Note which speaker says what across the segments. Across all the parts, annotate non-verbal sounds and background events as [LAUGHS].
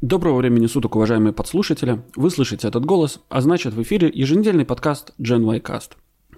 Speaker 1: Доброго времени суток, уважаемые подслушатели. Вы слышите этот голос, а значит в эфире еженедельный подкаст Gen y Cast.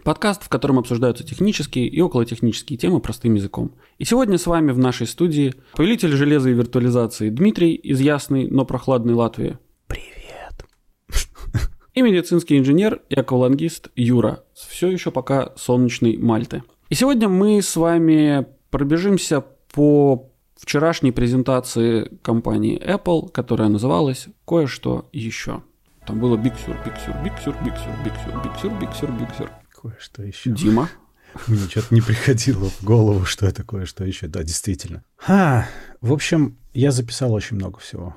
Speaker 1: Подкаст, в котором обсуждаются технические и околотехнические темы простым языком. И сегодня с вами в нашей студии повелитель железа и виртуализации Дмитрий из ясной, но прохладной Латвии.
Speaker 2: Привет. [LAUGHS]
Speaker 1: И медицинский инженер и аквалангист Юра все еще пока солнечной Мальты. И сегодня мы с вами пробежимся по вчерашней презентации компании Apple, которая называлась «Кое-что еще». Там было Big Sur, Big Sur, Big Sur, Big Sur.
Speaker 2: Кое-что еще.
Speaker 1: Дима.
Speaker 2: Мне что-то не приходило в голову, что это кое-что еще. Да, действительно. А, в общем, я записал очень много всего.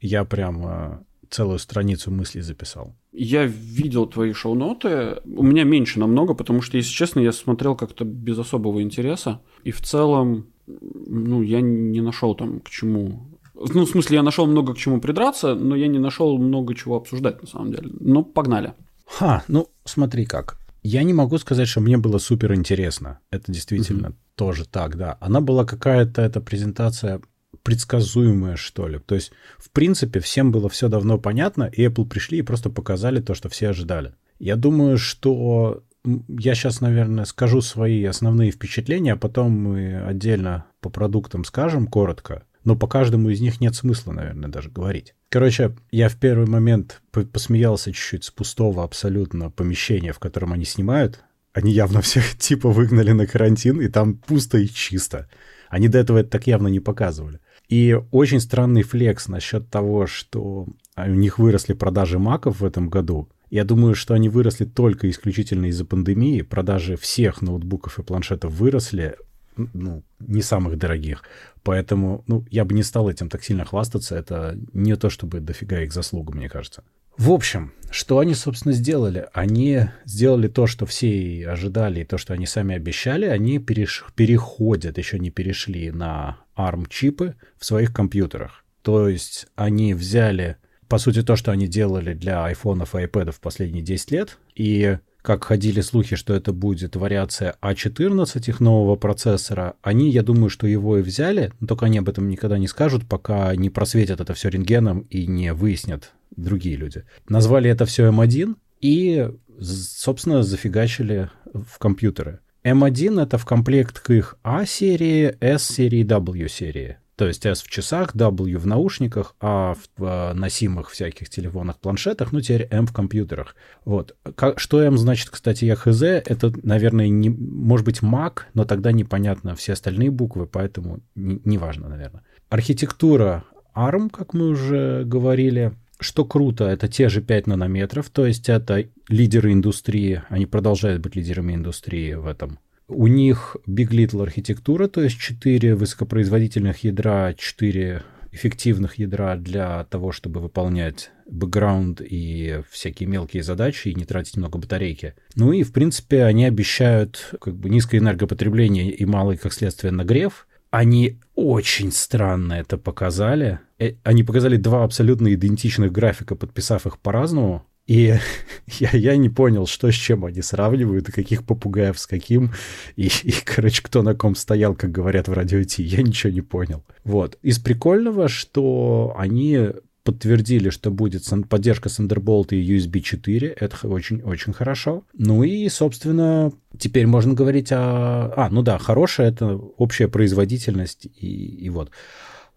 Speaker 2: Я прям э, целую страницу мыслей записал.
Speaker 1: Я видел твои шоу-ноты. У меня меньше намного, потому что, если честно, я смотрел как-то без особого интереса. И в целом ну, я не нашел там к чему. Ну, в смысле, я нашел много к чему придраться, но я не нашел много чего обсуждать, на самом деле. Ну, погнали.
Speaker 2: Ха, ну, смотри как. Я не могу сказать, что мне было супер интересно. Это действительно mm-hmm. тоже так, да. Она была какая-то, эта презентация предсказуемая, что ли. То есть, в принципе, всем было все давно понятно, и Apple пришли и просто показали то, что все ожидали. Я думаю, что я сейчас, наверное, скажу свои основные впечатления, а потом мы отдельно по продуктам скажем коротко. Но по каждому из них нет смысла, наверное, даже говорить. Короче, я в первый момент посмеялся чуть-чуть с пустого абсолютно помещения, в котором они снимают. Они явно [LAUGHS] всех типа выгнали на карантин, и там пусто и чисто. Они до этого это так явно не показывали. И очень странный флекс насчет того, что у них выросли продажи маков в этом году. Я думаю, что они выросли только исключительно из-за пандемии. Продажи всех ноутбуков и планшетов выросли, ну, не самых дорогих. Поэтому, ну, я бы не стал этим так сильно хвастаться. Это не то, чтобы дофига их заслуга, мне кажется. В общем, что они, собственно, сделали? Они сделали то, что все и ожидали, и то, что они сами обещали. Они переш... переходят, еще не перешли на ARM-чипы в своих компьютерах. То есть они взяли по сути, то, что они делали для айфонов и iPad в последние 10 лет. И как ходили слухи, что это будет вариация А14 их нового процессора, они, я думаю, что его и взяли, но только они об этом никогда не скажут, пока не просветят это все рентгеном и не выяснят другие люди. Назвали это все M1 и, собственно, зафигачили в компьютеры. M1 это в комплект к их A-серии, S-серии, W-серии. То есть S в часах, W в наушниках, А в э, носимых всяких телефонах, планшетах, ну теперь M в компьютерах. Вот. Как, что M значит, кстати, я хз, это, наверное, не, может быть Mac, но тогда непонятно все остальные буквы, поэтому неважно, не наверное. Архитектура ARM, как мы уже говорили, что круто, это те же 5 нанометров, то есть это лидеры индустрии, они продолжают быть лидерами индустрии в этом у них Big Little архитектура, то есть 4 высокопроизводительных ядра, 4 эффективных ядра для того, чтобы выполнять бэкграунд и всякие мелкие задачи и не тратить много батарейки. Ну и, в принципе, они обещают как бы низкое энергопотребление и малый, как следствие, нагрев. Они очень странно это показали. Э, они показали два абсолютно идентичных графика, подписав их по-разному. И [LAUGHS] я, я не понял, что с чем они сравнивают, и каких попугаев с каким, и, и, короче, кто на ком стоял, как говорят в радио Ти, я ничего не понял. Вот. Из прикольного, что они подтвердили, что будет поддержка Thunderbolt и USB 4. Это очень-очень хорошо. Ну и, собственно, теперь можно говорить о... А, ну да, хорошая это общая производительность и, и вот.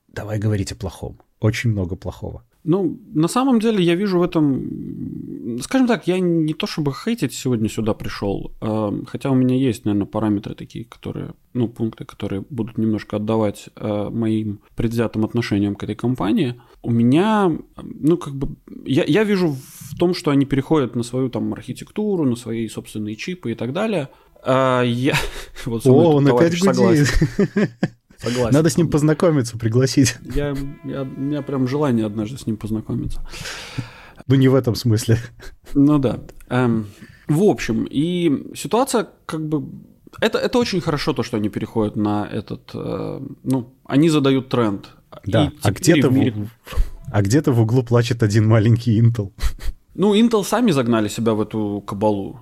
Speaker 2: Давай говорить о плохом. Очень много плохого.
Speaker 1: Ну, на самом деле я вижу в этом... Скажем так, я не то чтобы хейтить сегодня сюда пришел, а, хотя у меня есть, наверное, параметры такие, которые, ну, пункты, которые будут немножко отдавать а, моим предвзятым отношениям к этой компании. У меня, ну, как бы, я, я вижу в том, что они переходят на свою там архитектуру, на свои собственные чипы и так далее. А, я... [LAUGHS]
Speaker 2: Вот О, он опять гудит. Согласен. Надо с ним познакомиться, пригласить.
Speaker 1: Я, я, у меня прям желание однажды с ним познакомиться.
Speaker 2: Ну, не в этом смысле.
Speaker 1: Ну да. Эм, в общем, и ситуация как бы... Это, это очень хорошо, то, что они переходят на этот... Э, ну, они задают тренд.
Speaker 2: Да, а где-то, мире... в, а где-то в углу плачет один маленький Intel.
Speaker 1: Ну, Intel сами загнали себя в эту кабалу.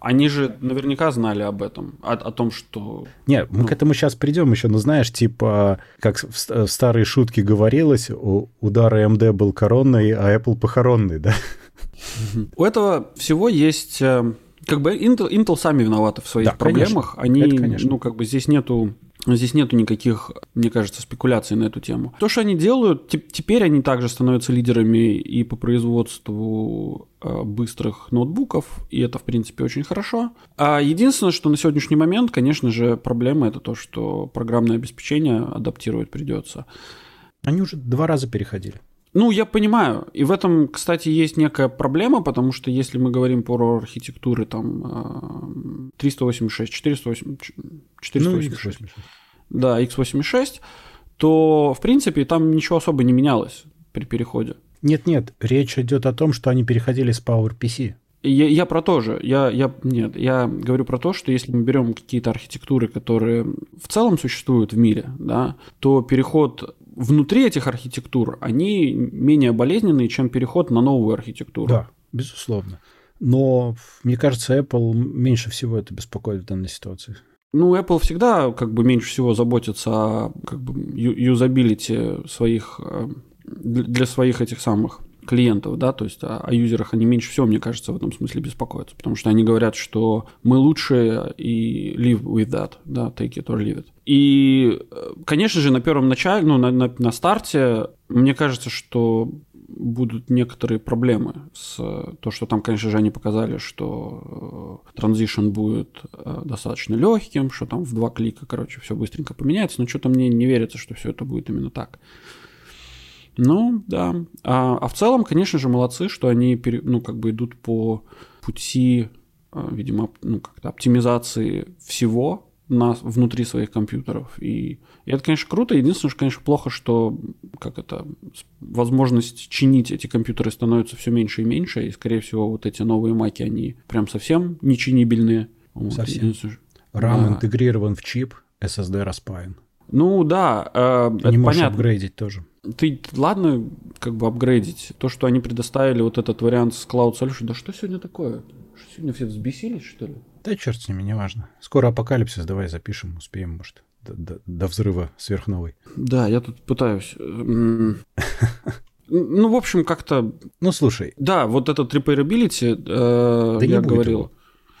Speaker 1: Они же наверняка знали об этом, о, о том, что...
Speaker 2: Не, мы ну... к этому сейчас придем еще, но знаешь, типа, как в, в старые шутки говорилось, у удара AMD был коронный, а Apple похоронный, да?
Speaker 1: У этого всего есть... Э, как бы Intel, Intel сами виноваты в своих да, проблемах. Конечно. Они, Это, ну, как бы здесь нету Здесь нету никаких, мне кажется, спекуляций на эту тему. То, что они делают, теперь они также становятся лидерами и по производству э, быстрых ноутбуков, и это, в принципе, очень хорошо. А единственное, что на сегодняшний момент, конечно же, проблема это то, что программное обеспечение адаптировать придется.
Speaker 2: Они уже два раза переходили.
Speaker 1: Ну, я понимаю. И в этом, кстати, есть некая проблема, потому что если мы говорим про архитектуры там 386, 486, 486 ну, да, x86, то, в принципе, там ничего особо не менялось при переходе.
Speaker 2: Нет-нет, речь идет о том, что они переходили с PowerPC.
Speaker 1: Я, я про то же. Я, я, нет, я говорю про то, что если мы берем какие-то архитектуры, которые в целом существуют в мире, да, то переход внутри этих архитектур, они менее болезненные, чем переход на новую архитектуру.
Speaker 2: Да, безусловно. Но, мне кажется, Apple меньше всего это беспокоит в данной ситуации.
Speaker 1: Ну, Apple всегда как бы меньше всего заботится о как бы, юзабилити своих э, для своих этих самых клиентов, да, то есть о, о юзерах они меньше всего, мне кажется, в этом смысле беспокоятся, потому что они говорят, что мы лучшие и live with that, да, take it or leave it. И, конечно же, на первом начале, ну, на, на, на старте, мне кажется, что будут некоторые проблемы с то, что там, конечно же, они показали, что транзишн будет э, достаточно легким, что там в два клика, короче, все быстренько поменяется, но что-то мне не верится, что все это будет именно так. Ну, да. А, а в целом, конечно же, молодцы, что они, ну, как бы идут по пути, а, видимо, ну, как-то оптимизации всего на, внутри своих компьютеров. И, и это, конечно, круто. Единственное, что, конечно, плохо, что как это, возможность чинить эти компьютеры становится все меньше и меньше. И, скорее всего, вот эти новые маки, они прям совсем не чинибельные.
Speaker 2: Совсем. Вот, RAM а, интегрирован в чип, SSD распаян.
Speaker 1: Ну да, э,
Speaker 2: не это можешь понятно. апгрейдить тоже
Speaker 1: ты, ладно, как бы апгрейдить. То, что они предоставили вот этот вариант с Cloud Solution, да что сегодня такое? Что сегодня все взбесились, что ли?
Speaker 2: Да черт с ними, неважно. Скоро апокалипсис, давай запишем, успеем, может, до, до, до взрыва сверхновой.
Speaker 1: Да, я тут пытаюсь. Ну, в общем, как-то...
Speaker 2: Ну, слушай.
Speaker 1: Да, вот этот repairability, э, да я говорил. Его.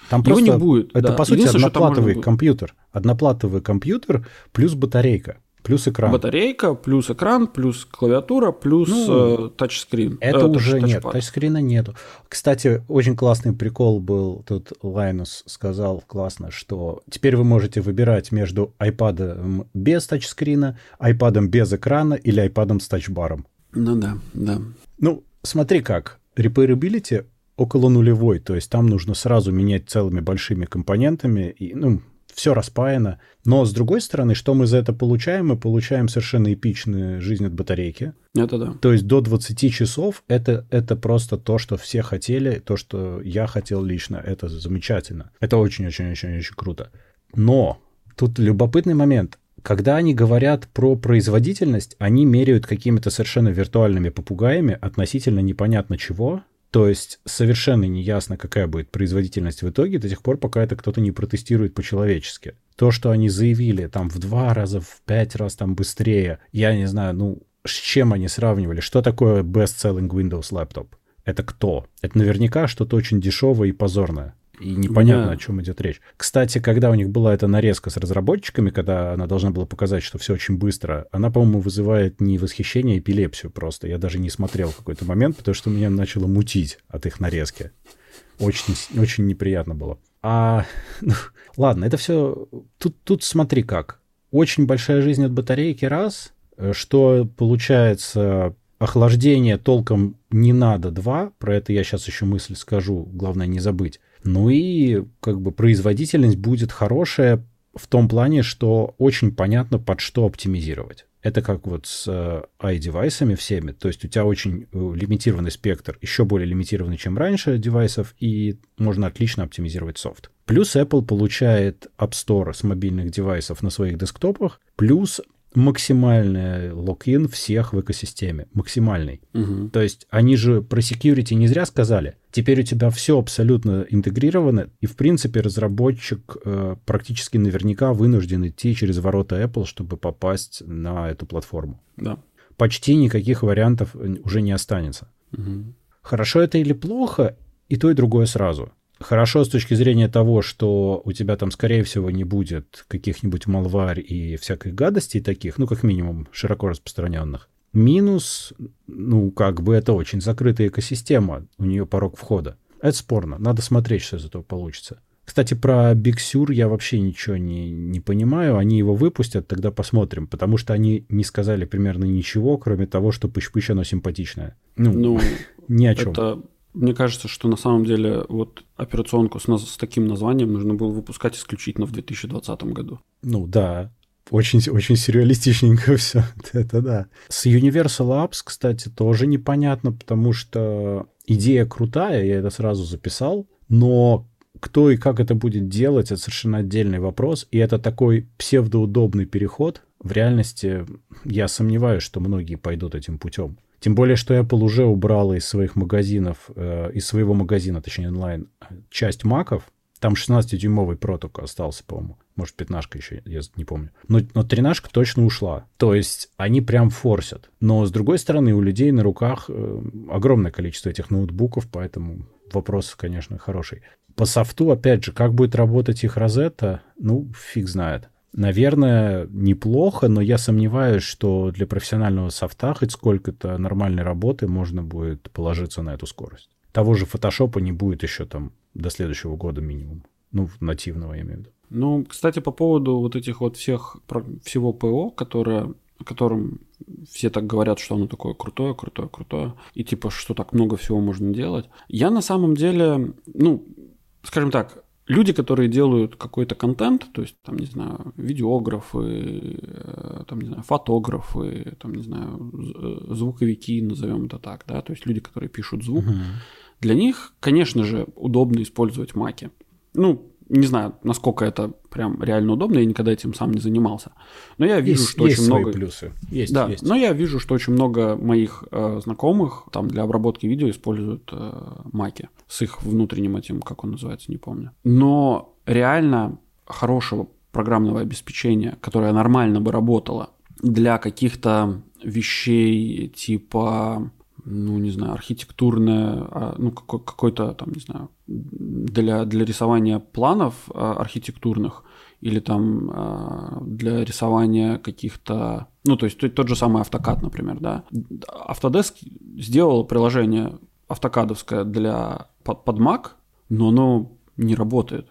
Speaker 2: Там его просто не будет. Это, да. по сути, одноплатовый компьютер. Одноплатовый компьютер плюс батарейка. Плюс экран.
Speaker 1: Батарейка, плюс экран, плюс клавиатура, плюс ну, э, тачскрин.
Speaker 2: Это э, уже нет, тачскрина нету. Кстати, очень классный прикол был, тут Лайнус сказал классно, что теперь вы можете выбирать между iPad без тачскрина, iPad без экрана или iPad с тачбаром.
Speaker 1: Ну да, да.
Speaker 2: Ну, смотри как. Repairability около нулевой, то есть там нужно сразу менять целыми большими компонентами, и, ну, все распаяно. Но, с другой стороны, что мы за это получаем? Мы получаем совершенно эпичную жизнь от батарейки.
Speaker 1: Это да.
Speaker 2: То есть до 20 часов это, это просто то, что все хотели, то, что я хотел лично. Это замечательно. Это очень-очень-очень-очень круто. Но тут любопытный момент. Когда они говорят про производительность, они меряют какими-то совершенно виртуальными попугаями относительно непонятно чего, то есть совершенно не ясно, какая будет производительность в итоге до тех пор, пока это кто-то не протестирует по-человечески. То, что они заявили там в два раза, в пять раз там быстрее, я не знаю, ну, с чем они сравнивали? Что такое best-selling Windows laptop? Это кто? Это наверняка что-то очень дешевое и позорное. И непонятно, о чем идет речь. Кстати, когда у них была эта нарезка с разработчиками, когда она должна была показать, что все очень быстро, она, по-моему, вызывает не восхищение, а эпилепсию просто. Я даже не смотрел в какой-то момент, потому что меня начало мутить от их нарезки. Очень, очень неприятно было. А, ну, ладно, это все... Тут, тут смотри как. Очень большая жизнь от батарейки раз, что получается охлаждение толком не надо два, про это я сейчас еще мысль скажу, главное не забыть. Ну и как бы производительность будет хорошая в том плане, что очень понятно, под что оптимизировать. Это как вот с э, i-девайсами всеми. То есть у тебя очень э, лимитированный спектр, еще более лимитированный, чем раньше девайсов, и можно отлично оптимизировать софт. Плюс Apple получает App Store с мобильных девайсов на своих десктопах, плюс максимальный логин всех в экосистеме. Максимальный.
Speaker 1: Мгм.
Speaker 2: То есть они же про security не зря сказали. Теперь у тебя все абсолютно интегрировано, и в принципе разработчик э, практически наверняка вынужден идти через ворота Apple, чтобы попасть на эту платформу.
Speaker 1: Да.
Speaker 2: Почти никаких вариантов э, уже не останется.
Speaker 1: Мгм.
Speaker 2: Хорошо это или плохо, и то, и другое сразу. Хорошо с точки зрения того, что у тебя там, скорее всего, не будет каких-нибудь малварь и всякой гадостей таких, ну, как минимум, широко распространенных. Минус, ну, как бы это очень закрытая экосистема, у нее порог входа. Это спорно, надо смотреть, что из этого получится. Кстати, про Big Sur я вообще ничего не, не понимаю. Они его выпустят, тогда посмотрим. Потому что они не сказали примерно ничего, кроме того, что пыщ-пыщ оно симпатичное. Ну,
Speaker 1: Ну, [LAUGHS]
Speaker 2: ни о чем.
Speaker 1: это... Мне кажется, что на самом деле вот операционку с, с таким названием нужно было выпускать исключительно в 2020 году.
Speaker 2: Ну да, очень, очень сюрреалистичненько [LAUGHS] все. Это да. С Universal Apps, кстати, тоже непонятно, потому что идея крутая, я это сразу записал, но кто и как это будет делать, это совершенно отдельный вопрос. И это такой псевдоудобный переход. В реальности я сомневаюсь, что многие пойдут этим путем. Тем более, что Apple уже убрала из своих магазинов, э, из своего магазина, точнее онлайн, часть маков. Там 16-дюймовый Pro только остался, по-моему. Может, пятнашка еще, я не помню. Но, но тринашка точно ушла. То есть они прям форсят. Но, с другой стороны, у людей на руках э, огромное количество этих ноутбуков, поэтому вопрос, конечно, хороший. По софту, опять же, как будет работать их розетта, ну, фиг знает. Наверное, неплохо, но я сомневаюсь, что для профессионального софта хоть сколько-то нормальной работы можно будет положиться на эту скорость. Того же фотошопа не будет еще там до следующего года минимум. Ну, нативного, я имею в виду.
Speaker 1: Ну, кстати, по поводу вот этих вот всех, всего ПО, которое, о котором все так говорят, что оно такое крутое, крутое, крутое, и типа, что так много всего можно делать. Я на самом деле, ну, скажем так, люди, которые делают какой-то контент, то есть, там, не знаю, видеографы, э, там, не знаю, фотографы, там, не знаю, э, звуковики, назовем это так, да, то есть люди, которые пишут звук, для них, конечно же, удобно использовать маки. Ну, не знаю, насколько это прям реально удобно, я никогда этим сам не занимался. Но я вижу,
Speaker 2: есть
Speaker 1: что
Speaker 2: есть
Speaker 1: очень много...
Speaker 2: плюсы. Есть,
Speaker 1: да,
Speaker 2: есть.
Speaker 1: но я вижу, что очень много моих э, знакомых там для обработки видео используют э, маки с их внутренним этим, как он называется, не помню. Но реально хорошего программного обеспечения, которое нормально бы работало для каких-то вещей типа ну, не знаю, архитектурное, а, ну, какой- какой-то там, не знаю, для, для рисования планов а, архитектурных или там а, для рисования каких-то, ну, то есть тот же самый автокад, например, да. Autodesk сделал приложение автокадовское для под, под Mac, но оно не работает.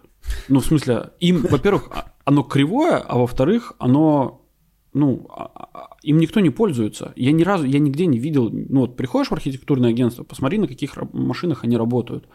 Speaker 1: Ну, в смысле, им, во-первых, оно кривое, а во-вторых, оно ну, а- а- им никто не пользуется. Я ни разу, я нигде не видел, ну вот приходишь в архитектурное агентство, посмотри, на каких машинах они работают.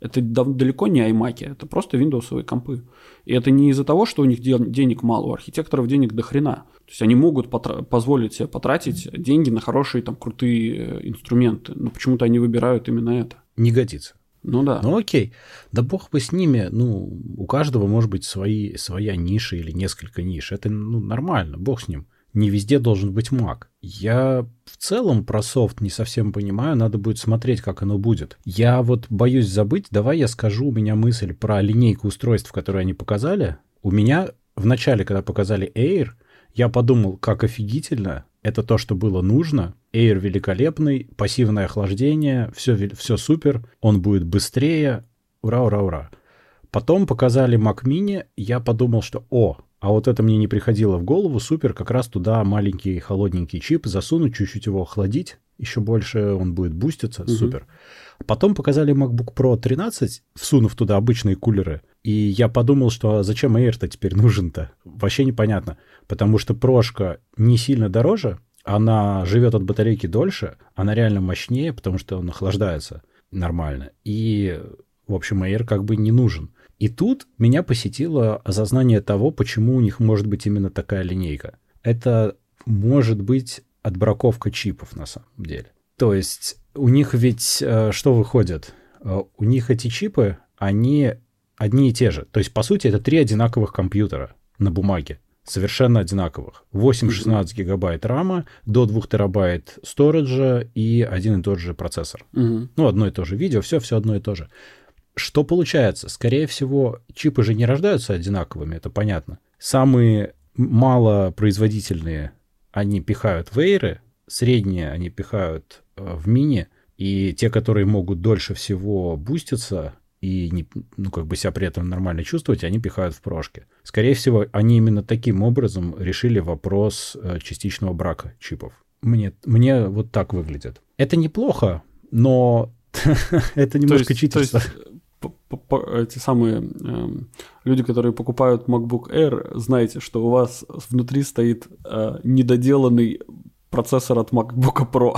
Speaker 1: Это далеко не iMac, это просто Windows компы. И это не из-за того, что у них денег мало, у архитекторов денег до хрена. То есть они могут позволить себе потратить деньги на хорошие там крутые э, инструменты, но почему-то они выбирают именно это.
Speaker 2: Не годится.
Speaker 1: Ну да.
Speaker 2: Ну окей, да бог бы с ними, ну, у каждого может быть свои, своя ниша или несколько ниш. Это ну, нормально, бог с ним. Не везде должен быть Mac. Я в целом про софт не совсем понимаю, надо будет смотреть, как оно будет. Я вот боюсь забыть, давай я скажу, у меня мысль про линейку устройств, которые они показали. У меня в начале, когда показали Air, я подумал, как офигительно, это то, что было нужно. Air великолепный, пассивное охлаждение, все, все супер, он будет быстрее, ура, ура, ура. Потом показали Mac Mini, я подумал, что о, а вот это мне не приходило в голову, супер, как раз туда маленький холодненький чип засунуть, чуть-чуть его охладить, еще больше он будет буститься,
Speaker 1: Мгм.
Speaker 2: супер. Потом показали MacBook Pro 13, всунув туда обычные кулеры, и я подумал, что а зачем Air-то теперь нужен-то? Вообще непонятно, потому что прошка не сильно дороже, она живет от батарейки дольше, она реально мощнее, потому что он охлаждается нормально. И, в общем, Air как бы не нужен. И тут меня посетило осознание того, почему у них может быть именно такая линейка. Это может быть отбраковка чипов на самом деле. То есть у них ведь э, что выходит? Э, У них эти чипы, они одни и те же. То есть, по сути, это три одинаковых компьютера на бумаге совершенно одинаковых. 8-16 гигабайт рама, до 2 терабайт сториджа и один и тот же процессор.
Speaker 1: Мгм.
Speaker 2: Ну, одно и то же видео, все, все одно и то же. Что получается? Скорее всего, чипы же не рождаются одинаковыми, это понятно. Самые малопроизводительные они пихают в эйры, средние они пихают э, в мини, и те, которые могут дольше всего буститься и не, ну, как бы себя при этом нормально чувствовать, они пихают в прошки. Скорее всего, они именно таким образом решили вопрос э, частичного брака чипов. Мне, мне вот так выглядит. Это неплохо, но [LAUGHS] это немножко читерство.
Speaker 1: п- эти самые эм, люди, которые покупают MacBook Air, знаете, что у вас внутри стоит э, недоделанный процессор от MacBook Pro.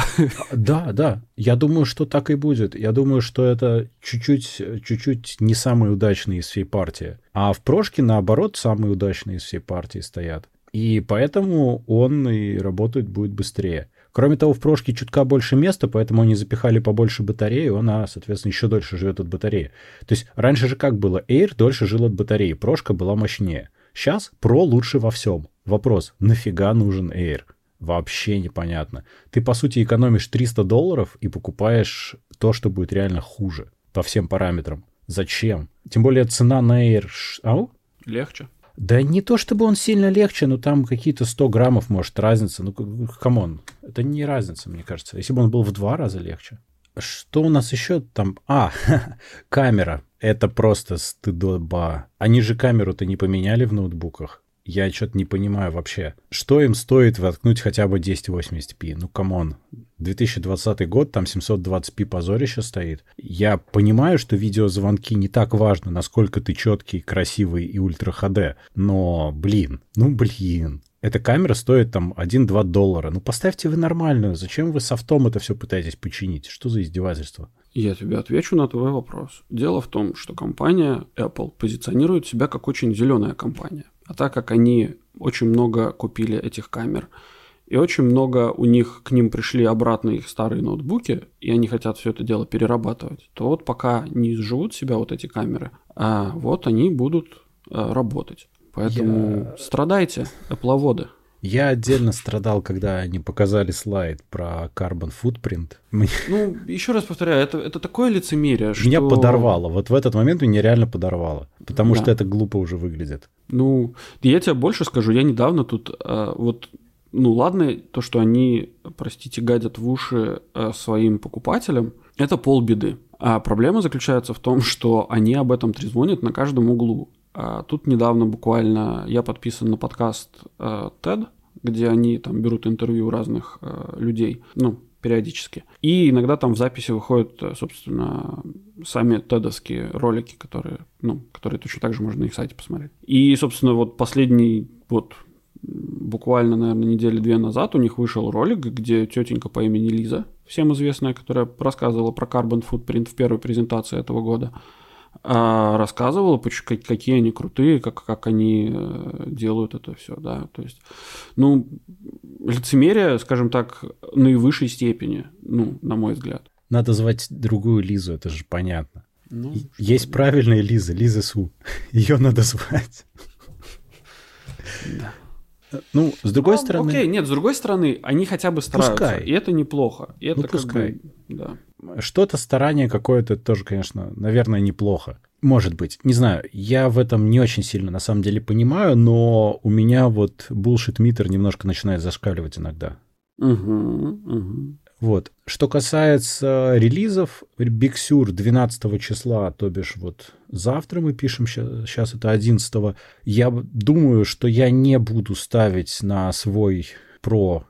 Speaker 2: Да, да. Я думаю, что так и будет. Я думаю, что это чуть-чуть, чуть-чуть не самые удачные из всей партии. А в прошке, наоборот, самые удачные из всей партии стоят. И поэтому он и работает будет быстрее. Кроме того, в прошке чутка больше места, поэтому они запихали побольше батареи, она, соответственно, еще дольше живет от батареи. То есть раньше же как было? Air дольше жил от батареи, прошка была мощнее. Сейчас Pro лучше во всем. Вопрос, нафига нужен Air? Вообще непонятно. Ты, по сути, экономишь 300 долларов и покупаешь то, что будет реально хуже по всем параметрам. Зачем? Тем более цена на Air... Ау?
Speaker 1: Легче.
Speaker 2: Да не то чтобы он сильно легче, но там какие-то 100 граммов, может, разница. Ну, come on, это не разница, мне кажется. Если бы он был в два раза легче. Что у нас еще там? А, [LAUGHS] камера. Это просто стыдоба. Они же камеру-то не поменяли в ноутбуках. Я что-то не понимаю вообще. Что им стоит воткнуть хотя бы 1080p? Ну, come on. 2020 год, там 720p позорище стоит. Я понимаю, что видеозвонки не так важно, насколько ты четкий, красивый и ультра HD. Но, блин, ну блин. Эта камера стоит там 1-2 доллара. Ну поставьте вы нормальную. Зачем вы софтом это все пытаетесь починить? Что за издевательство?
Speaker 1: Я тебе отвечу на твой вопрос. Дело в том, что компания Apple позиционирует себя как очень зеленая компания. А так как они очень много купили этих камер, и очень много у них к ним пришли обратно их старые ноутбуки, и они хотят все это дело перерабатывать, то вот пока не изживут себя вот эти камеры, а вот они будут а, работать. Поэтому страдайте, эпловоды. [LAUGHS]
Speaker 2: Я отдельно страдал, когда они показали слайд про Carbon Footprint. Мне-
Speaker 1: Ну, еще раз повторяю, это, это такое лицемерие, [LAUGHS] что...
Speaker 2: Меня подорвало. Вот в этот момент меня реально подорвало. Потому
Speaker 1: Да.
Speaker 2: что это глупо уже выглядит.
Speaker 1: Ну, я тебе больше скажу, я недавно тут а, вот, ну ладно, то, что они, простите, гадят в уши а, своим покупателям, это полбеды. А проблема заключается в том, что они об этом трезвонят на каждом углу. А тут недавно буквально я подписан на подкаст а, TED, где они там берут интервью разных а, людей, ну, периодически. И иногда там в записи выходят, э, собственно, сами тедовские ролики, которые, ну, которые точно так же можно на их сайте посмотреть. И, собственно, вот последний, вот буквально, наверное, недели две назад у них вышел ролик, где тетенька по имени Лиза, всем известная, которая рассказывала про Carbon Footprint в первой презентации этого года, рассказывала, поч- как- какие они крутые, как, как они э, делают это все, да, то есть, ну, лицемерие, скажем так, наивысшей степени, ну, на мой взгляд.
Speaker 2: Надо звать другую Лизу, это же понятно.
Speaker 1: Ну,
Speaker 2: Есть
Speaker 1: делать?
Speaker 2: правильная Лиза, Лиза Су. [LAUGHS] Ее надо звать.
Speaker 1: Да.
Speaker 2: Ну, с другой
Speaker 1: Ну,
Speaker 2: стороны,
Speaker 1: Окей, нет, с другой стороны, они хотя бы стараются.
Speaker 2: Пускай.
Speaker 1: И это неплохо. И это
Speaker 2: Ну,
Speaker 1: как
Speaker 2: пускай.
Speaker 1: бы, да.
Speaker 2: Что-то старание какое-то тоже, конечно, наверное, неплохо. Может быть, не знаю, я в этом не очень сильно на самом деле понимаю, но у меня вот bullshit-митер немножко начинает зашкаливать иногда.
Speaker 1: Мгм, мгм.
Speaker 2: Вот. Что касается релизов, Big Sur 12 числа, то бишь вот завтра мы пишем, сейчас это 11 я думаю, что я не буду ставить на свой Pro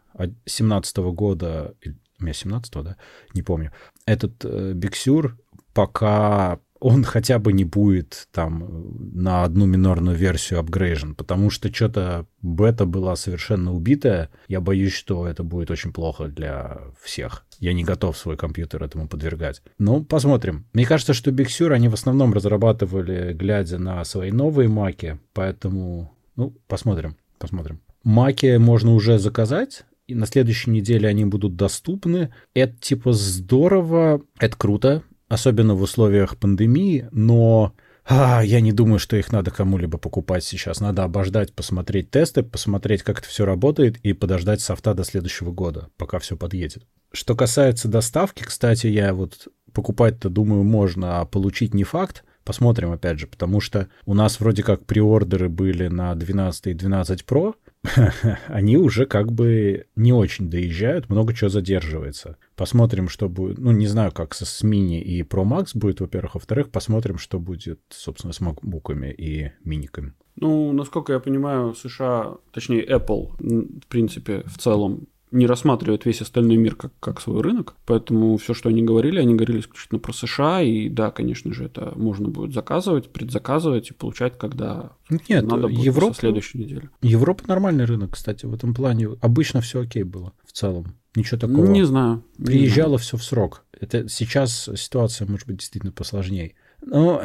Speaker 2: 17 года, у меня 17 да, не помню, этот э, Sur, пока он хотя бы не будет там э, на одну минорную версию апгрейжен, потому что что-то бета была совершенно убитая. Я боюсь, что это будет очень плохо для всех. Я не готов свой компьютер этому подвергать. Ну, посмотрим. Мне кажется, что Big Sur они в основном разрабатывали, глядя на свои новые маки, поэтому, ну, посмотрим, посмотрим. Маки можно уже заказать, и на следующей неделе они будут доступны. Это типа здорово, это круто, особенно в условиях пандемии, но а, я не думаю, что их надо кому-либо покупать сейчас. Надо обождать, посмотреть тесты, посмотреть, как это все работает, и подождать софта до следующего года, пока все подъедет. Что касается доставки, кстати, я вот покупать-то, думаю, можно, а получить не факт. Посмотрим, опять же, потому что у нас вроде как приордеры были на 12 и 12 Pro, [LAUGHS] они уже как бы не очень доезжают, много чего задерживается. Посмотрим, что будет. Ну, не знаю, как со, с мини и Pro Max будет, во-первых. Во-вторых, посмотрим, что будет, собственно, с макбуками и миниками.
Speaker 1: Ну, насколько я понимаю, США, точнее Apple, в принципе, в целом не рассматривают весь остальной мир как, как свой рынок, поэтому все, что они говорили, они говорили исключительно про США, и да, конечно же, это можно будет заказывать, предзаказывать и получать, когда
Speaker 2: Нет, надо будет Европа,
Speaker 1: следующей недели.
Speaker 2: Европа нормальный рынок, кстати, в этом плане. Обычно все окей было в целом. Ничего такого.
Speaker 1: Не знаю.
Speaker 2: Приезжало все в срок. Это сейчас ситуация может быть действительно посложнее. Но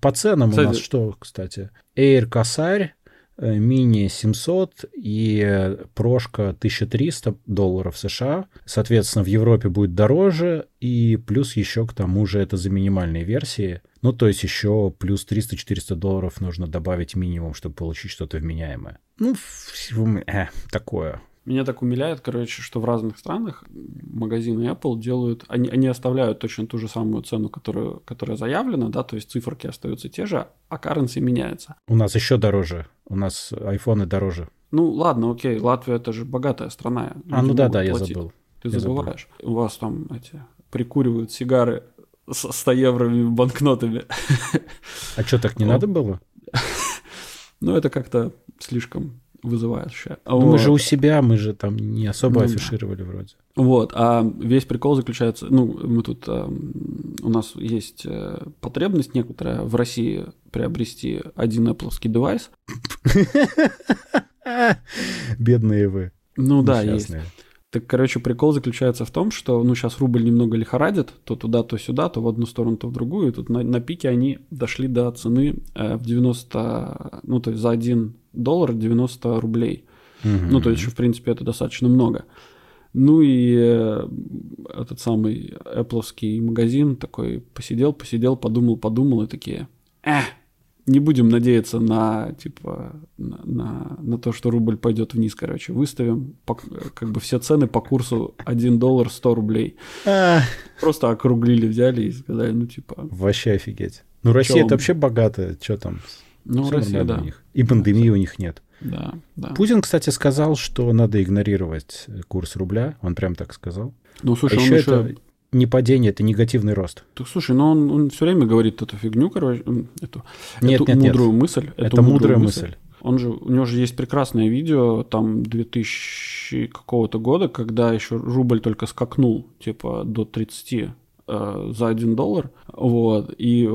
Speaker 2: по ценам кстати, у нас что, кстати? Air Косарь мини 700 и прошка 1300 долларов США. Соответственно, в Европе будет дороже, и плюс еще к тому же это за минимальные версии. Ну, то есть еще плюс 300-400 долларов нужно добавить минимум, чтобы получить что-то вменяемое. Ну, э, такое.
Speaker 1: Меня так умиляет, короче, что в разных странах магазины Apple делают, они, они оставляют точно ту же самую цену, которую, которая заявлена, да, то есть циферки остаются те же, а currency меняется.
Speaker 2: У нас еще дороже, у нас айфоны дороже.
Speaker 1: Ну ладно, окей, Латвия это же богатая страна.
Speaker 2: А, ну да, да, я забыл.
Speaker 1: Ты
Speaker 2: я
Speaker 1: забываешь. Забыл. У вас там эти прикуривают сигары с 100 евровыми банкнотами.
Speaker 2: А что, так не надо было? [LAUGHS]
Speaker 1: Ну, это как-то слишком вызывающая.
Speaker 2: Ну, вот. мы же у себя, мы же там не особо ну, афишировали да. вроде.
Speaker 1: Вот, а весь прикол заключается, ну, мы тут, э, у нас есть э, потребность некоторая в России приобрести один Apple девайс. [LAUGHS]
Speaker 2: Бедные вы.
Speaker 1: Ну да, есть. Так, короче, прикол заключается в том, что, ну, сейчас рубль немного лихорадит, то туда, то сюда, то в одну сторону, то в другую. И тут на, на пике они дошли до цены э, в 90, ну, то есть за 1 доллар 90 рублей. Угу. Ну, то есть, в принципе, это достаточно много. Ну и э, этот самый Apple магазин такой посидел, посидел, подумал, подумал и такие, э, не будем надеяться на, типа, на, на, на то, что рубль пойдет вниз, короче. Выставим по, как бы все цены по курсу 1 доллар 100 рублей. Просто округлили, взяли и сказали, ну, типа...
Speaker 2: Вообще офигеть. Ну, Россия это вообще богатая, что там?
Speaker 1: Ну, Всё Россия, да. У
Speaker 2: них. И пандемии у них нет.
Speaker 1: Да, да.
Speaker 2: Путин, кстати, сказал, что надо игнорировать курс рубля. Он прям так сказал.
Speaker 1: Ну, слушай, а еще он еще...
Speaker 2: это не падение, это негативный рост.
Speaker 1: Так слушай, но он, он все время говорит эту фигню, короче, эту,
Speaker 2: нет,
Speaker 1: эту
Speaker 2: нет,
Speaker 1: мудрую
Speaker 2: нет.
Speaker 1: мысль.
Speaker 2: Это мудрая мысль. мысль.
Speaker 1: Он же, у него же есть прекрасное видео, там 2000 какого-то года, когда еще рубль только скакнул, типа, до 30 э, за 1 доллар, вот, и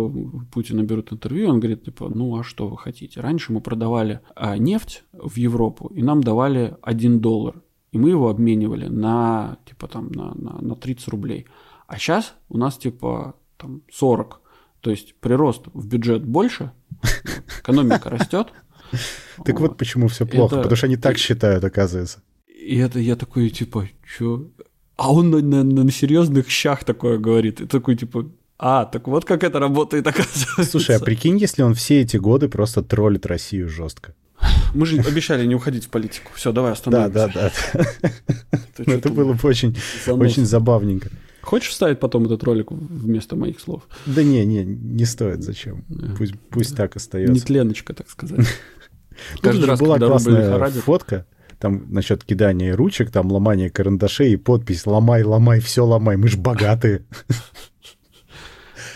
Speaker 1: Путина берут интервью, он говорит, типа, ну, а что вы хотите? Раньше мы продавали э, нефть в Европу, и нам давали 1 доллар, и мы его обменивали на, типа, там, на, на, на 30 рублей. А сейчас у нас типа там 40. То есть прирост в бюджет больше, экономика растет. [LAUGHS]
Speaker 2: Так вот почему все плохо, потому что они так считают, оказывается.
Speaker 1: И это я такой, типа, чё? А он на, на, на серьезных щах такое говорит. И такой, типа, а, так вот как это работает, [LAUGHS] оказывается.
Speaker 2: Слушай, а прикинь, если он все эти годы просто троллит Россию жестко.
Speaker 1: Мы же обещали не уходить в политику. Все, давай остановимся.
Speaker 2: Да, да, да. [LAUGHS] Это было бы очень, очень забавненько.
Speaker 1: Хочешь вставить потом этот ролик вместо моих слов?
Speaker 2: Да не, не, не стоит, зачем. Пусть, пусть так остается.
Speaker 1: Нетленочка, так сказать. [LAUGHS]
Speaker 2: Каждый раз, была классная фотка, там насчет кидания ручек, там ломания карандашей и подпись «Ломай, ломай, все ломай, мы ж богатые».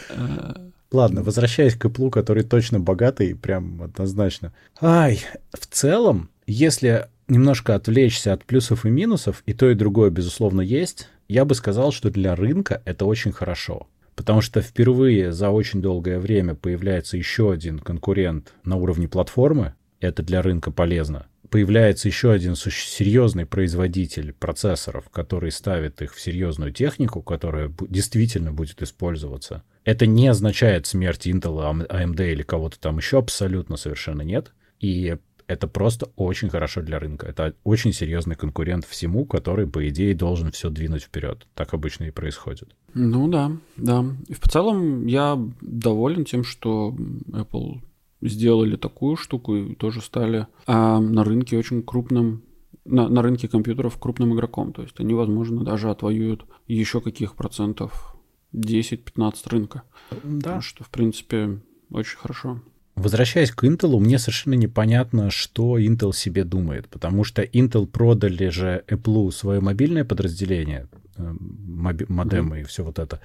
Speaker 2: [LAUGHS] Ладно, возвращаясь к Apple, который точно богатый, прям однозначно. Ай, в целом, если немножко отвлечься от плюсов и минусов, и то, и другое, безусловно, есть, я бы сказал, что для рынка это очень хорошо. Потому что впервые за очень долгое время появляется еще один конкурент на уровне платформы. Это для рынка полезно. Появляется еще один серьезный производитель процессоров, который ставит их в серьезную технику, которая действительно будет использоваться. Это не означает смерть Intel, AMD или кого-то там еще, абсолютно совершенно нет. И это просто очень хорошо для рынка. Это очень серьезный конкурент всему, который, по идее, должен все двинуть вперед. Так обычно и происходит.
Speaker 1: Ну да, да. И в целом я доволен тем, что Apple сделали такую штуку и тоже стали а, на рынке очень крупным на, на рынке компьютеров крупным игроком. То есть они, возможно, даже отвоюют еще каких процентов 10-15 рынка. Да. Что, в принципе, очень хорошо.
Speaker 2: Возвращаясь к Intel, мне совершенно непонятно, что Intel себе думает, потому что Intel продали же Apple свое мобильное подразделение, э, модемы mm-hmm. и все вот это.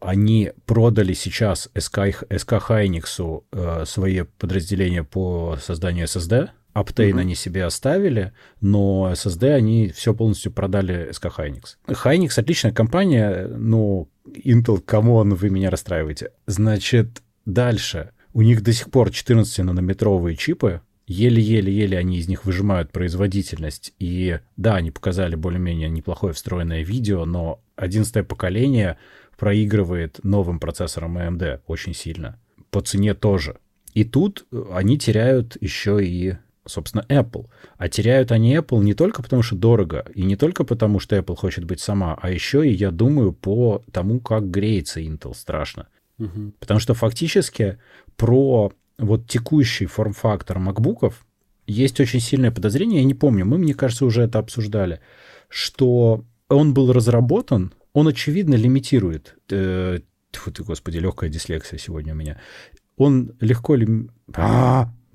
Speaker 2: Они продали сейчас SK, SK Hynix э, свои подразделения по созданию SSD. Optane mm-hmm. они себе оставили, но SSD они все полностью продали SK Hynix. Hynix отличная компания, но Intel, come on, вы меня расстраиваете. Значит, дальше. У них до сих пор 14-нанометровые чипы, еле-еле-еле они из них выжимают производительность. И да, они показали более-менее неплохое встроенное видео, но 11 поколение проигрывает новым процессорам AMD очень сильно. По цене тоже. И тут они теряют еще и собственно, Apple. А теряют они Apple не только потому, что дорого, и не только потому, что Apple хочет быть сама, а еще и, я думаю, по тому, как греется Intel страшно. Угу. Потому что фактически про вот текущий форм-фактор макбуков есть очень сильное подозрение, я не помню, мы, мне кажется, уже это обсуждали, что он был разработан, он, очевидно, лимитирует, э, тьфу ты, господи, легкая дислексия сегодня у меня, он легко лим... А, [LAUGHS] [LAUGHS]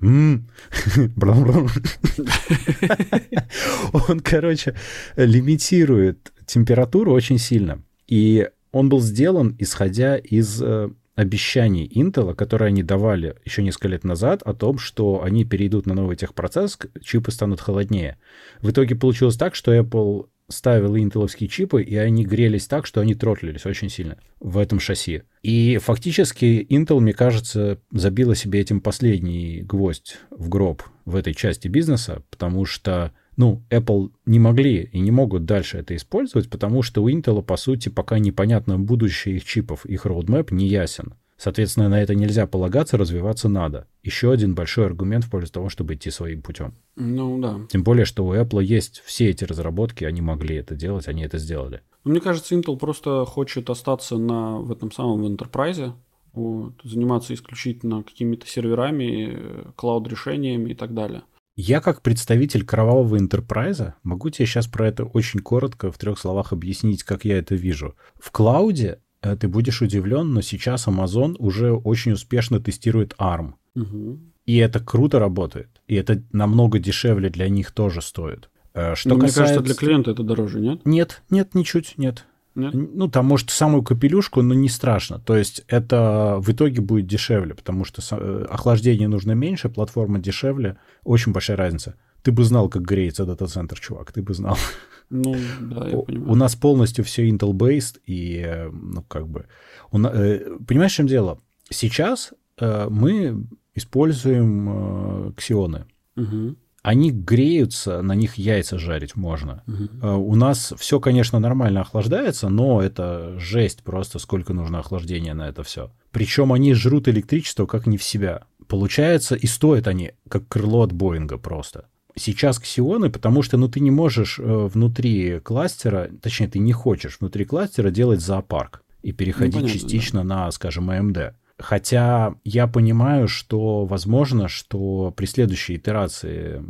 Speaker 2: он, короче, лимитирует температуру очень сильно. И он был сделан, исходя из э, обещаний Intel, которые они давали еще несколько лет назад, о том, что они перейдут на новый техпроцесс, чипы станут холоднее. В итоге получилось так, что Apple ставил интеловские чипы, и они грелись так, что они тротлились очень сильно в этом шасси. И фактически Intel, мне кажется, забила себе этим последний гвоздь в гроб в этой части бизнеса, потому что ну, Apple не могли и не могут дальше это использовать, потому что у Intel, по сути, пока непонятно будущее их чипов, их roadmap не ясен. Соответственно, на это нельзя полагаться, развиваться надо. Еще один большой аргумент в пользу того, чтобы идти своим путем.
Speaker 1: Ну да.
Speaker 2: Тем более, что у Apple есть все эти разработки, они могли это делать, они это сделали.
Speaker 1: Мне кажется, Intel просто хочет остаться на, в этом самом enterprise, вот, заниматься исключительно какими-то серверами, клауд-решениями и так далее.
Speaker 2: Я как представитель кровавого интерпрайза могу тебе сейчас про это очень коротко в трех словах объяснить, как я это вижу. В клауде ты будешь удивлен, но сейчас Amazon уже очень успешно тестирует ARM. Угу. И это круто работает. И это намного дешевле для них тоже стоит.
Speaker 1: Э, что но касается... Мне кажется, для клиента это дороже, нет?
Speaker 2: Нет, нет, ничуть, нет. Нет? Ну, там, может, самую капелюшку, но не страшно. То есть это в итоге будет дешевле, потому что э, охлаждение нужно меньше, платформа дешевле. Очень большая разница. Ты бы знал, как греется дата-центр, чувак, ты бы знал. [LAUGHS]
Speaker 1: Ну, да, я понимаю.
Speaker 2: У нас полностью все Intel-based, и, э, ну, как бы... У, э, понимаешь, в чем дело? Сейчас э, мы используем ксионы. Угу. Они греются, на них яйца жарить можно. Угу. У нас все, конечно, нормально охлаждается, но это жесть просто, сколько нужно охлаждения на это все. Причем они жрут электричество как не в себя. Получается, и стоят они как крыло от Боинга просто сейчас ксионы, потому что ну, ты не можешь э, внутри кластера, точнее, ты не хочешь внутри кластера делать зоопарк и переходить ну, понятно, частично да. на, скажем, AMD. Хотя я понимаю, что возможно, что при следующей итерации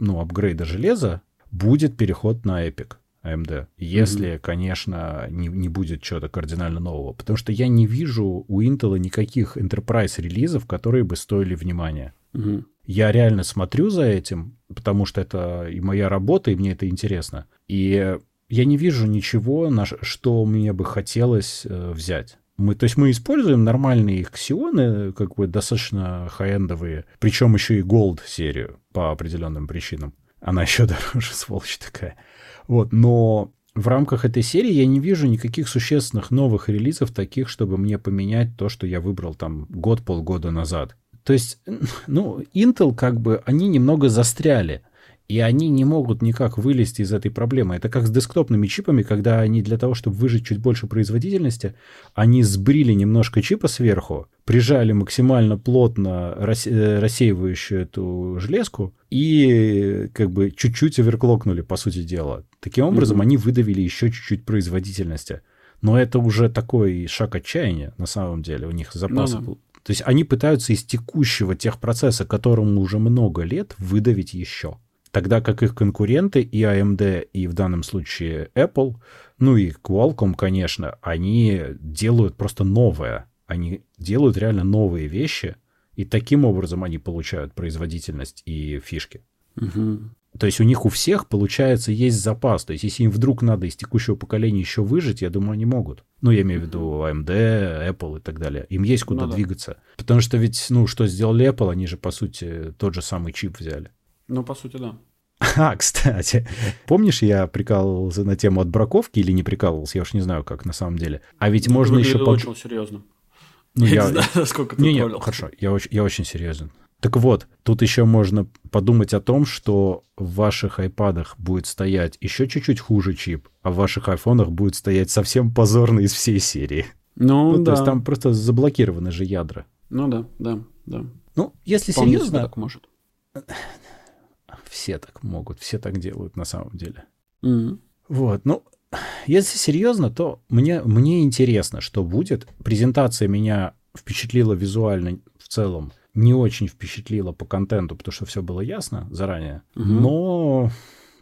Speaker 2: ну, апгрейда железа будет переход на Epic. AMD. Если, mm-hmm. конечно, не, не будет чего-то кардинально нового. Потому что я не вижу у Intel никаких enterprise релизов, которые бы стоили внимания. Mm-hmm. Я реально смотрю за этим, потому что это и моя работа, и мне это интересно. И я не вижу ничего, на что мне бы хотелось э, взять. Мы, то есть мы используем нормальные ксионы, как бы достаточно хай-эндовые, причем еще и Gold серию по определенным причинам. Она [LAUGHS] еще дороже, сволочь такая. Вот, но в рамках этой серии я не вижу никаких существенных новых релизов, таких, чтобы мне поменять то, что я выбрал там год-полгода назад. То есть, [LAUGHS] ну, Intel как бы, они немного застряли. И они не могут никак вылезти из этой проблемы. Это как с десктопными чипами, когда они для того, чтобы выжить чуть больше производительности, они сбрили немножко чипа сверху, прижали максимально плотно э, рассеивающую эту железку и как бы чуть-чуть оверклокнули, по сути дела. Таким образом, mm-hmm. они выдавили еще чуть-чуть производительности. Но это уже такой шаг отчаяния, на самом деле. У них запас ну, да. То есть они пытаются из текущего техпроцесса, которому уже много лет, выдавить еще. Тогда как их конкуренты и AMD, и в данном случае Apple, ну и Qualcomm, конечно, они делают просто новое. Они делают реально новые вещи, и таким образом они получают производительность и фишки. Угу. То есть у них у всех, получается, есть запас. То есть если им вдруг надо из текущего поколения еще выжить, я думаю, они могут. Ну, я имею в виду AMD, Apple и так далее. Им есть куда ну, двигаться. Да. Потому что ведь, ну, что сделали Apple, они же, по сути, тот же самый чип взяли.
Speaker 1: Ну, по сути, да. [LAUGHS]
Speaker 2: А, кстати, помнишь, я прикалывался на тему отбраковки или не прикалывался, я уж не знаю, как на самом деле. А ведь ну, можно еще...
Speaker 1: Под... очень серьезно.
Speaker 2: Ну, я, я не знаю, [LAUGHS] насколько ты не, не, хорошо, я очень, я очень серьезен. Так вот, тут еще можно подумать о том, что в ваших айпадах будет стоять еще чуть-чуть хуже чип, а в ваших айфонах будет стоять совсем позорно из всей серии.
Speaker 1: Ну, ну да.
Speaker 2: То есть там просто заблокированы же ядра.
Speaker 1: Ну да, да, да.
Speaker 2: Ну, если Вполне серьезно...
Speaker 1: так может. [SIGHS]
Speaker 2: Все так могут, все так делают на самом деле.
Speaker 1: Mm-hmm.
Speaker 2: Вот, ну, если серьезно, то мне, мне интересно, что будет. Презентация меня впечатлила визуально в целом не очень впечатлило по контенту, потому что все было ясно заранее. Угу. Но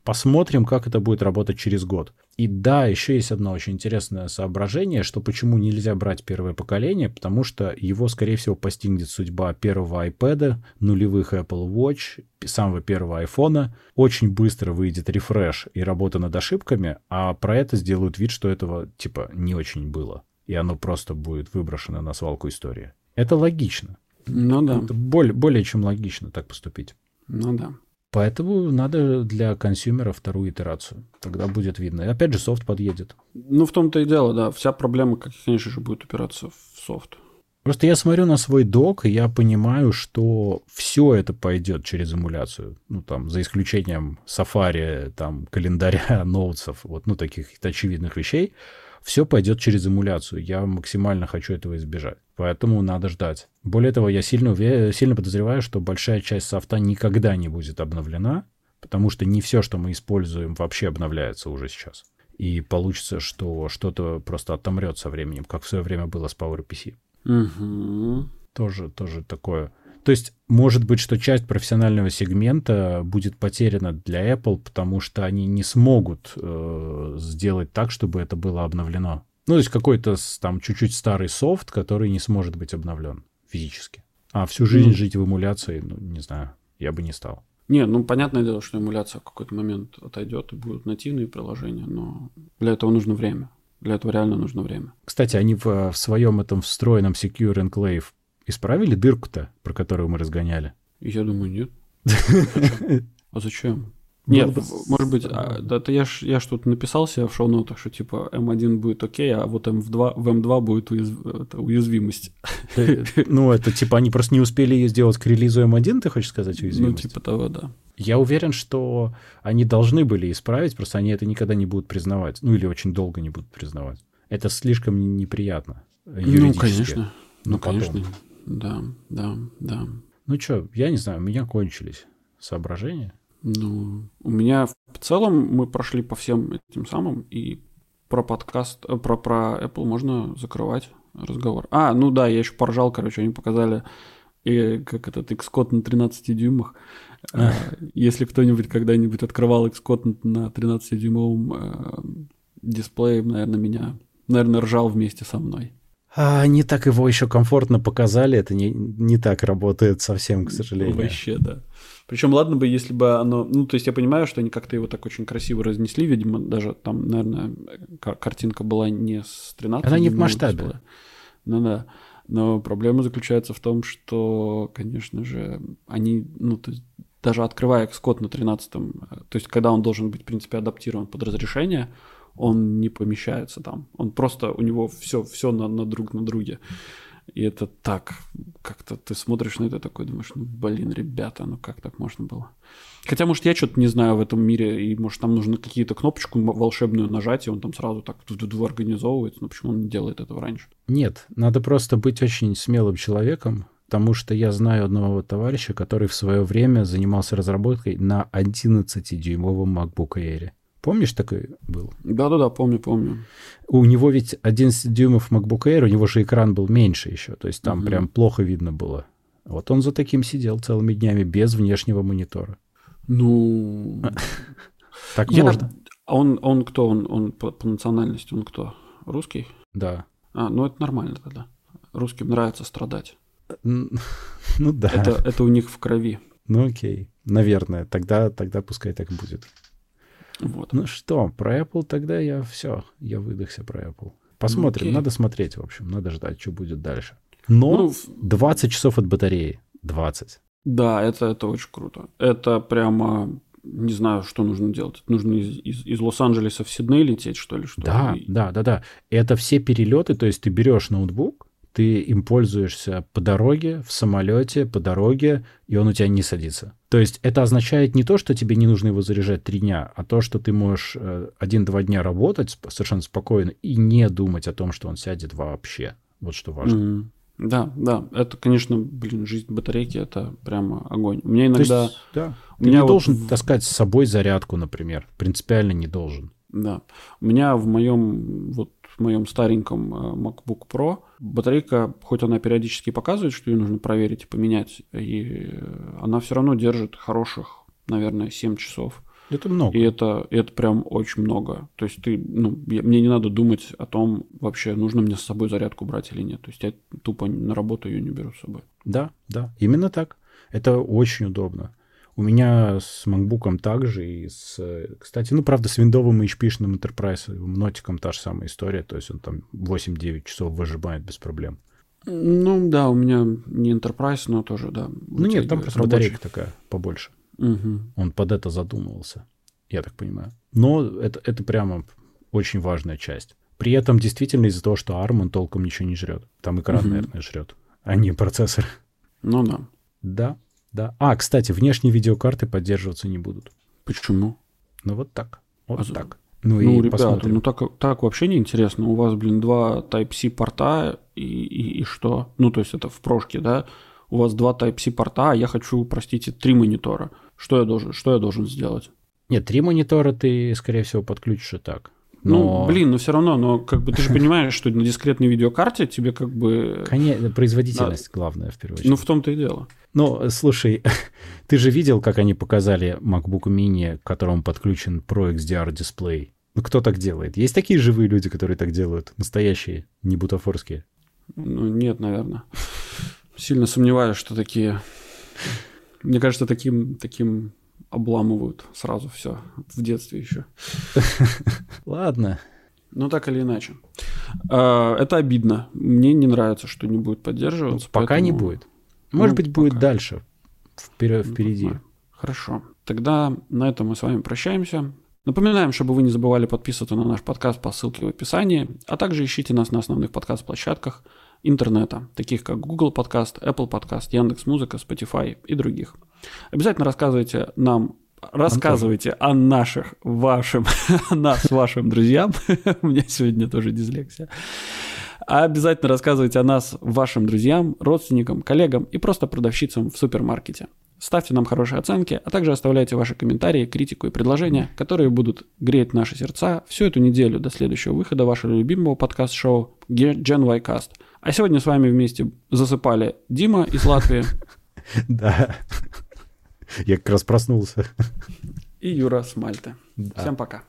Speaker 2: посмотрим, как это будет работать через год. И да, еще есть одно очень интересное соображение, что почему нельзя брать первое поколение, потому что его, скорее всего, постигнет судьба первого iPad, нулевых Apple Watch, самого первого iPhone. Очень быстро выйдет рефреш и работа над ошибками, а про это сделают вид, что этого типа не очень было. И оно просто будет выброшено на свалку истории. Это логично.
Speaker 1: Ну да.
Speaker 2: Это более, более чем логично так поступить.
Speaker 1: Ну да.
Speaker 2: Поэтому надо для консюмера вторую итерацию. Тогда будет видно. И опять же софт подъедет.
Speaker 1: Ну, в том-то и дело, да. Вся проблема, как, конечно же, будет упираться в софт.
Speaker 2: Просто я смотрю на свой док, и я понимаю, что все это пойдет через эмуляцию. Ну, там, за исключением Safari, там, календаря, [LAUGHS] ноутсов, вот, ну, таких очевидных вещей все пойдет через эмуляцию. Я максимально хочу этого избежать. Поэтому надо ждать. Более того, я сильно, сильно подозреваю, что большая часть софта никогда не будет обновлена, потому что не все, что мы используем, вообще обновляется уже сейчас. И получится, что что-то просто отомрет со временем, как в свое время было с PowerPC.
Speaker 1: Угу.
Speaker 2: Тоже, тоже такое то есть, может быть, что часть профессионального сегмента будет потеряна для Apple, потому что они не смогут э, сделать так, чтобы это было обновлено. Ну, то есть какой-то там чуть-чуть старый софт, который не сможет быть обновлен физически. А всю жизнь mm. жить в эмуляции, ну, не знаю, я бы не стал.
Speaker 1: Не, ну, понятное дело, что эмуляция в какой-то момент отойдет, и будут нативные приложения, но для этого нужно время. Для этого реально нужно время.
Speaker 2: Кстати, они в, в своем этом встроенном Secure Enclave Исправили дырку-то, про которую мы разгоняли?
Speaker 1: Я думаю, нет. [LAUGHS] А зачем? Нет, может быть, а, да, это я ж, я ж тут написал себе в шоу-нотах, что типа M1 будет окей, а вот M2, в M2 будет уязв, это, уязвимость.
Speaker 2: Ну, это типа они просто не успели ее сделать к релизу M1, ты хочешь сказать, ну, уязвимость?
Speaker 1: Ну, типа того, да.
Speaker 2: Я уверен, что они должны были исправить, просто они это никогда не будут признавать. Ну, или очень долго не будут признавать. Это слишком неприятно.
Speaker 1: Ну, конечно. Ну, конечно. Да, да, да.
Speaker 2: Ну что, я не знаю, у меня кончились соображения.
Speaker 1: Ну, у меня в целом мы прошли по всем этим самым, и про подкаст, э, про, про Apple можно закрывать разговор. А, ну да, я еще поржал, короче, они показали и как этот Xcode на 13 дюймах. Э, если кто-нибудь когда-нибудь открывал Xcode на 13-дюймовом э, дисплее, наверное, меня, наверное, ржал вместе со мной.
Speaker 2: А они так его еще комфортно показали, это не, не так работает совсем, к сожалению.
Speaker 1: Вообще, да. Причем, ладно бы, если бы оно... Ну, то есть я понимаю, что они как-то его так очень красиво разнесли, видимо, даже там, наверное, картинка была не с 13
Speaker 2: Она не в масштабе.
Speaker 1: Ну да. Но проблема заключается в том, что, конечно же, они, ну, то есть даже открывая Xcode на 13 то есть когда он должен быть, в принципе, адаптирован под разрешение, он не помещается там. Он просто, у него все, все на, на друг на друге. И это так, как-то ты смотришь на это такой, думаешь, ну, блин, ребята, ну как так можно было? Хотя, может, я что-то не знаю в этом мире, и, может, там нужно какие-то кнопочку волшебную нажать, и он там сразу так организовывается. Но почему он не делает этого раньше?
Speaker 2: Нет, надо просто быть очень смелым человеком, потому что я знаю одного товарища, который в свое время занимался разработкой на 11-дюймовом MacBook Air. Помнишь, такой был?
Speaker 1: Да-да-да, помню, помню.
Speaker 2: У него ведь 11 дюймов MacBook Air, у него же экран был меньше еще, то есть там угу. прям плохо видно было. Вот он за таким сидел целыми днями без внешнего монитора.
Speaker 1: Ну... [LAUGHS]
Speaker 2: Так можно.
Speaker 1: А он, он кто? Он, он по, по национальности он кто? Русский?
Speaker 2: Да.
Speaker 1: А, ну это нормально тогда. Русским нравится страдать. [LAUGHS]
Speaker 2: Ну да.
Speaker 1: Это, это у них в крови.
Speaker 2: Ну окей. Наверное. Тогда, тогда пускай так будет.
Speaker 1: Вот.
Speaker 2: Ну что, про Apple тогда я все, я выдохся про Apple. Посмотрим, ну, надо смотреть, в общем, надо ждать, что будет дальше. Но ну, 20 часов от батареи. 20.
Speaker 1: Да, это, это очень круто. Это прямо не знаю, что нужно делать. Нужно из, из, из Лос-Анджелеса в Сидней лететь, что ли? Что
Speaker 2: да,
Speaker 1: ли?
Speaker 2: да, да, да. Это все перелеты, то есть ты берешь ноутбук, ты им пользуешься по дороге, в самолете, по дороге, и он у тебя не садится. То есть это означает не то, что тебе не нужно его заряжать три дня, а то, что ты можешь э, один-два дня работать совершенно спокойно и не думать о том, что он сядет вообще. Вот что важно.
Speaker 1: Mm-hmm. Да, да, это, конечно, блин, жизнь батарейки это прямо огонь. У меня иногда...
Speaker 2: есть, да. У Ты меня не вот... должен таскать с собой зарядку, например. Принципиально не должен.
Speaker 1: Да. У меня в моем вот в моем стареньком э, MacBook Pro батарейка, хоть она периодически показывает, что ее нужно проверить и поменять, и э, она все равно держит хороших, наверное, 7 часов.
Speaker 2: Это много.
Speaker 1: И это, это прям очень много. То есть ты, ну, я, мне не надо думать о том, вообще нужно мне с собой зарядку брать или нет. То есть я тупо на работу ее не беру с собой.
Speaker 2: Да, да, именно так. Это очень удобно. У меня с MacBook также и с... Кстати, ну, правда, с виндовым и HP Enterprise нотиком та же самая история. То есть он там 8-9 часов выжимает без проблем.
Speaker 1: Ну, да, у меня не Enterprise, но тоже, да.
Speaker 2: Ну, нет, там просто рабочий. батарейка такая побольше.
Speaker 1: Угу.
Speaker 2: Он под это задумывался, я так понимаю. Но это, это прямо очень важная часть. При этом действительно из-за того, что ARM он толком ничего не жрет. Там экран, угу. наверное, жрет, а не [LAUGHS] процессор.
Speaker 1: Ну да.
Speaker 2: Да. Да. А, кстати, внешние видеокарты поддерживаться не будут.
Speaker 1: Почему?
Speaker 2: Ну вот так. Вот
Speaker 1: а
Speaker 2: так.
Speaker 1: Ну, ну и ребята, посмотрим. ну так, так вообще не интересно. У вас, блин, два Type-C порта и, и, и что? Ну, то есть это в прошке, да? У вас два Type-C порта, а я хочу, простите, три монитора. Что я должен, что я должен сделать?
Speaker 2: Нет, три монитора ты, скорее всего, подключишь и так.
Speaker 1: Ну, но... Ну, блин, но все равно, но как бы ты же понимаешь, что на дискретной видеокарте тебе как бы...
Speaker 2: Конечно, производительность главное в первую очередь.
Speaker 1: Ну, в том-то и дело.
Speaker 2: Ну, слушай, [LAUGHS] ты же видел, как они показали MacBook Mini, к которому подключен Pro XDR дисплей? Ну, кто так делает? Есть такие живые люди, которые так делают? Настоящие, не бутафорские?
Speaker 1: Ну, нет, наверное. Сильно сомневаюсь, что такие... Мне кажется, таким, таким обламывают сразу все в детстве еще. [LAUGHS]
Speaker 2: Ладно.
Speaker 1: Ну, так или иначе. А, это обидно. Мне не нравится, что не будет поддерживаться.
Speaker 2: Пока поэтому... не будет. Может ну, быть, пока. будет дальше. Вперед, ну, впереди.
Speaker 1: Хорошо. Тогда на этом мы с вами прощаемся. Напоминаем, чтобы вы не забывали подписываться на наш подкаст по ссылке в описании, а также ищите нас на основных подкаст-площадках интернета, таких как Google Podcast, Apple Podcast, Яндекс.Музыка, Spotify и других. Обязательно рассказывайте нам Рассказывайте Антон. о наших, вашим, [LAUGHS] о нас, вашим друзьям. [LAUGHS] У меня сегодня тоже дислексия. А обязательно рассказывайте о нас вашим друзьям, родственникам, коллегам и просто продавщицам в супермаркете. Ставьте нам хорошие оценки, а также оставляйте ваши комментарии, критику и предложения, которые будут греть наши сердца всю эту неделю до следующего выхода вашего любимого подкаст-шоу Gen Y Cast. А сегодня с вами вместе засыпали Дима из Латвии. [LAUGHS]
Speaker 2: Да. Я как раз проснулся.
Speaker 1: И Юра с Мальты. Всем пока.